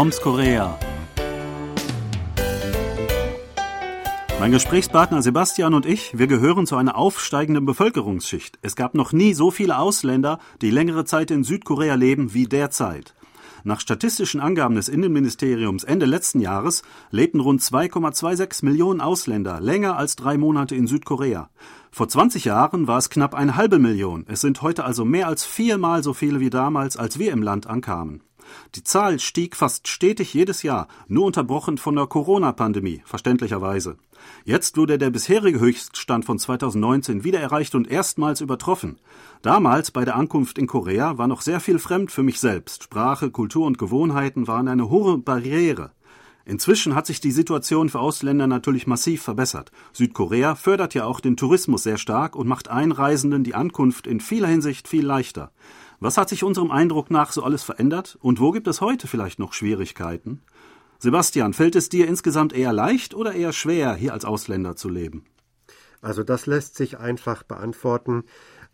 Toms Korea. Mein Gesprächspartner Sebastian und ich, wir gehören zu einer aufsteigenden Bevölkerungsschicht. Es gab noch nie so viele Ausländer, die längere Zeit in Südkorea leben wie derzeit. Nach statistischen Angaben des Innenministeriums Ende letzten Jahres lebten rund 2,26 Millionen Ausländer länger als drei Monate in Südkorea. Vor 20 Jahren war es knapp eine halbe Million. Es sind heute also mehr als viermal so viele wie damals, als wir im Land ankamen. Die Zahl stieg fast stetig jedes Jahr, nur unterbrochen von der Corona-Pandemie, verständlicherweise. Jetzt wurde der bisherige Höchststand von 2019 wieder erreicht und erstmals übertroffen. Damals bei der Ankunft in Korea war noch sehr viel fremd für mich selbst. Sprache, Kultur und Gewohnheiten waren eine hohe Barriere. Inzwischen hat sich die Situation für Ausländer natürlich massiv verbessert. Südkorea fördert ja auch den Tourismus sehr stark und macht Einreisenden die Ankunft in vieler Hinsicht viel leichter. Was hat sich unserem Eindruck nach so alles verändert und wo gibt es heute vielleicht noch Schwierigkeiten? Sebastian, fällt es dir insgesamt eher leicht oder eher schwer, hier als Ausländer zu leben? Also das lässt sich einfach beantworten.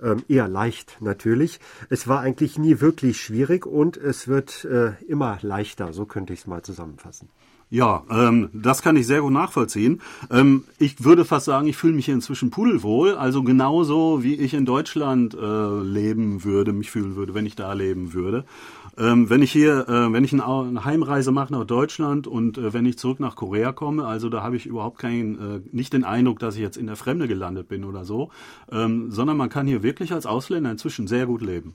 Ähm, eher leicht natürlich. Es war eigentlich nie wirklich schwierig und es wird äh, immer leichter, so könnte ich es mal zusammenfassen. Ja, ähm, das kann ich sehr gut nachvollziehen. Ähm, ich würde fast sagen, ich fühle mich hier inzwischen pudelwohl, also genauso wie ich in Deutschland äh, leben würde, mich fühlen würde, wenn ich da leben würde. Ähm, wenn ich hier, äh, wenn ich eine Heimreise mache nach Deutschland und äh, wenn ich zurück nach Korea komme, also da habe ich überhaupt keinen, äh, nicht den Eindruck, dass ich jetzt in der Fremde gelandet bin oder so, ähm, sondern man kann hier wirklich als Ausländer inzwischen sehr gut leben.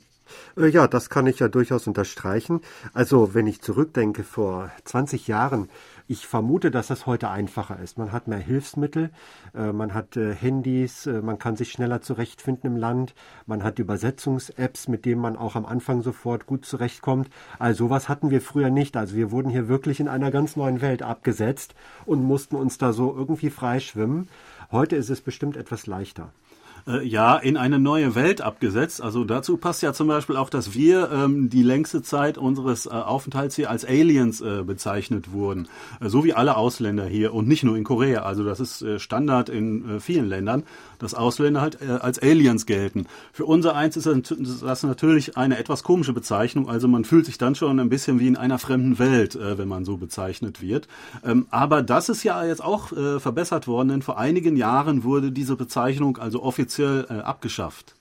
Äh, ja, das kann ich ja durchaus unterstreichen. Also, wenn ich zurückdenke, vor 20 Jahren, ich vermute, dass das heute einfacher ist. Man hat mehr Hilfsmittel, äh, man hat äh, Handys, man kann sich schneller zurechtfinden im Land, man hat Übersetzungs-Apps, mit denen man auch am Anfang sofort gut zurechtkommt. Also sowas hatten wir früher nicht. Also wir wurden hier wirklich in einer ganz neuen Welt abgesetzt und mussten uns da so irgendwie freischwimmen. Heute ist es bestimmt etwas leichter äh, ja in eine neue Welt abgesetzt. Also dazu passt ja zum Beispiel auch, dass wir ähm, die längste Zeit unseres äh, Aufenthalts hier als Aliens äh, bezeichnet wurden, äh, so wie alle Ausländer hier und nicht nur in Korea. Also das ist äh, Standard in äh, vielen Ländern, dass Ausländer halt als Aliens gelten. Für unser eins ist das natürlich eine etwas komische Bezeichnung. Also man fühlt sich dann schon ein bisschen wie in einer fremden Welt, wenn man so bezeichnet wird. Ähm, aber das ist ja jetzt auch verbessert worden, denn vor einigen Jahren wurde diese Bezeichnung also offiziell offiziell äh, abgeschafft.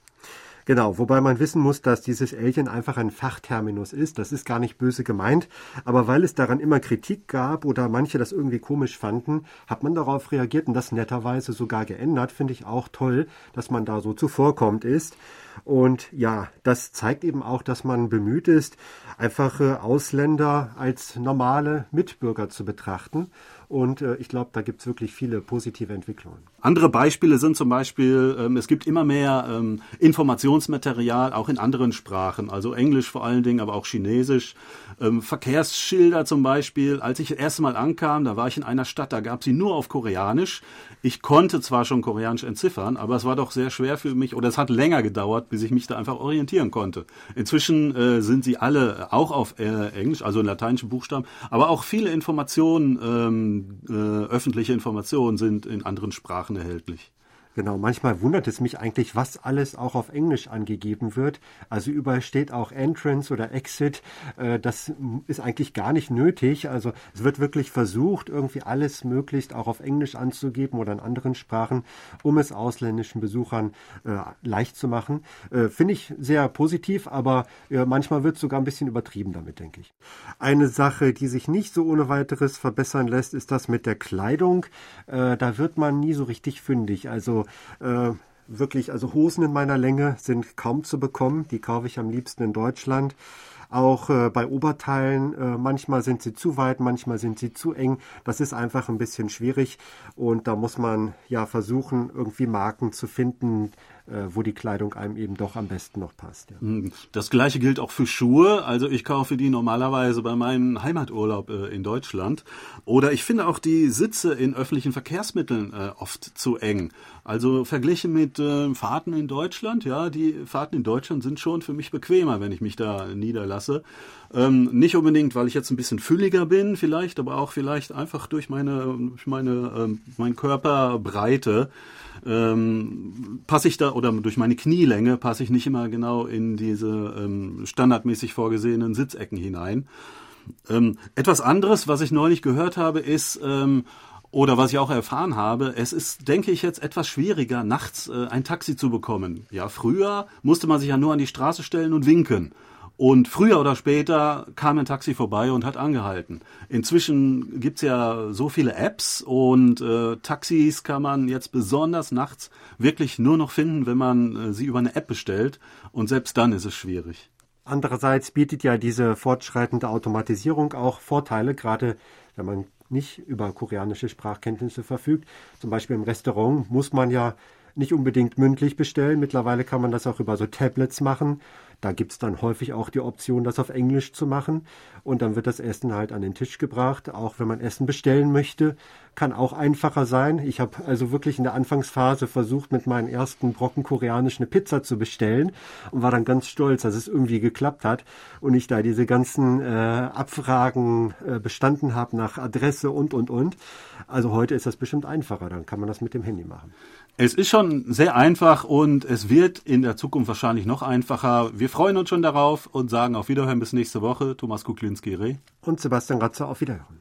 Genau, wobei man wissen muss, dass dieses Alien einfach ein Fachterminus ist. Das ist gar nicht böse gemeint, aber weil es daran immer Kritik gab oder manche das irgendwie komisch fanden, hat man darauf reagiert und das netterweise sogar geändert. Finde ich auch toll, dass man da so zuvorkommt ist. Und ja, das zeigt eben auch, dass man bemüht ist, einfache Ausländer als normale Mitbürger zu betrachten und äh, ich glaube, da gibt es wirklich viele positive Entwicklungen. Andere Beispiele sind zum Beispiel, ähm, es gibt immer mehr ähm, Informationsmaterial, auch in anderen Sprachen, also Englisch vor allen Dingen, aber auch Chinesisch. Ähm, Verkehrsschilder zum Beispiel. Als ich das erste Mal ankam, da war ich in einer Stadt, da gab sie nur auf Koreanisch. Ich konnte zwar schon Koreanisch entziffern, aber es war doch sehr schwer für mich, oder es hat länger gedauert, bis ich mich da einfach orientieren konnte. Inzwischen äh, sind sie alle auch auf äh, Englisch, also in lateinischen Buchstaben, aber auch viele Informationen, ähm, äh, öffentliche Informationen sind in anderen Sprachen erhältlich. Genau, manchmal wundert es mich eigentlich, was alles auch auf Englisch angegeben wird. Also überall steht auch Entrance oder Exit. Äh, das ist eigentlich gar nicht nötig. Also es wird wirklich versucht, irgendwie alles möglichst auch auf Englisch anzugeben oder in anderen Sprachen, um es ausländischen Besuchern äh, leicht zu machen. Äh, finde ich sehr positiv, aber manchmal wird es sogar ein bisschen übertrieben damit, denke ich. Eine Sache, die sich nicht so ohne weiteres verbessern lässt, ist das mit der Kleidung. Da wird man nie so richtig fündig. Also äh, wirklich, also Hosen in meiner Länge sind kaum zu bekommen. Die kaufe ich am liebsten in Deutschland. Auch äh, bei Oberteilen, äh, manchmal sind sie zu weit, manchmal sind sie zu eng. Das ist einfach ein bisschen schwierig und da muss man ja versuchen, irgendwie Marken zu finden, wo die Kleidung einem eben doch am besten noch passt. Ja. Hm, das gleiche gilt auch für Schuhe. Also ich kaufe die normalerweise bei meinem Heimaturlaub äh, in Deutschland. Oder ich finde auch die Sitze in öffentlichen Verkehrsmitteln äh, oft zu eng. Also verglichen mit äh, Fahrten in Deutschland, ja, die Fahrten in Deutschland sind schon für mich bequemer, wenn ich mich da niederlasse. Ähm, nicht unbedingt, weil ich jetzt ein bisschen fülliger bin, vielleicht, aber auch vielleicht einfach durch meine, meine, ähm, mein Körperbreite ähm, passe ich da oder durch meine Knielänge passe ich nicht immer genau in diese ähm, standardmäßig vorgesehenen Sitzecken hinein. Ähm, etwas anderes, was ich neulich gehört habe, ist, ähm, oder was ich auch erfahren habe, es ist, denke ich, jetzt etwas schwieriger, nachts äh, ein Taxi zu bekommen. Ja, früher musste man sich ja nur an die Straße stellen und winken. Und früher oder später kam ein Taxi vorbei und hat angehalten. Inzwischen gibt's ja so viele Apps und äh, Taxis kann man jetzt besonders nachts wirklich nur noch finden, wenn man äh, sie über eine App bestellt. Und selbst dann ist es schwierig. Andererseits bietet ja diese fortschreitende Automatisierung auch Vorteile, gerade wenn man nicht über koreanische Sprachkenntnisse verfügt. Zum Beispiel im Restaurant muss man ja nicht unbedingt mündlich bestellen. Mittlerweile kann man das auch über so Tablets machen. Da gibt's dann häufig auch die Option, das auf Englisch zu machen. Und dann wird das Essen halt an den Tisch gebracht. Auch wenn man Essen bestellen möchte, kann auch einfacher sein. Ich habe also wirklich in der Anfangsphase versucht, mit meinen ersten Brocken koreanisch eine Pizza zu bestellen und war dann ganz stolz, dass es irgendwie geklappt hat und ich da diese ganzen äh, Abfragen äh, bestanden habe nach Adresse und, und, und. Also heute ist das bestimmt einfacher. Dann kann man das mit dem Handy machen. Es ist schon sehr einfach und es wird in der Zukunft wahrscheinlich noch einfacher. Wir freuen uns schon darauf und sagen auf Wiederhören bis nächste Woche. Thomas Kuklinski-Reh. Und Sebastian Ratzer auf Wiederhören.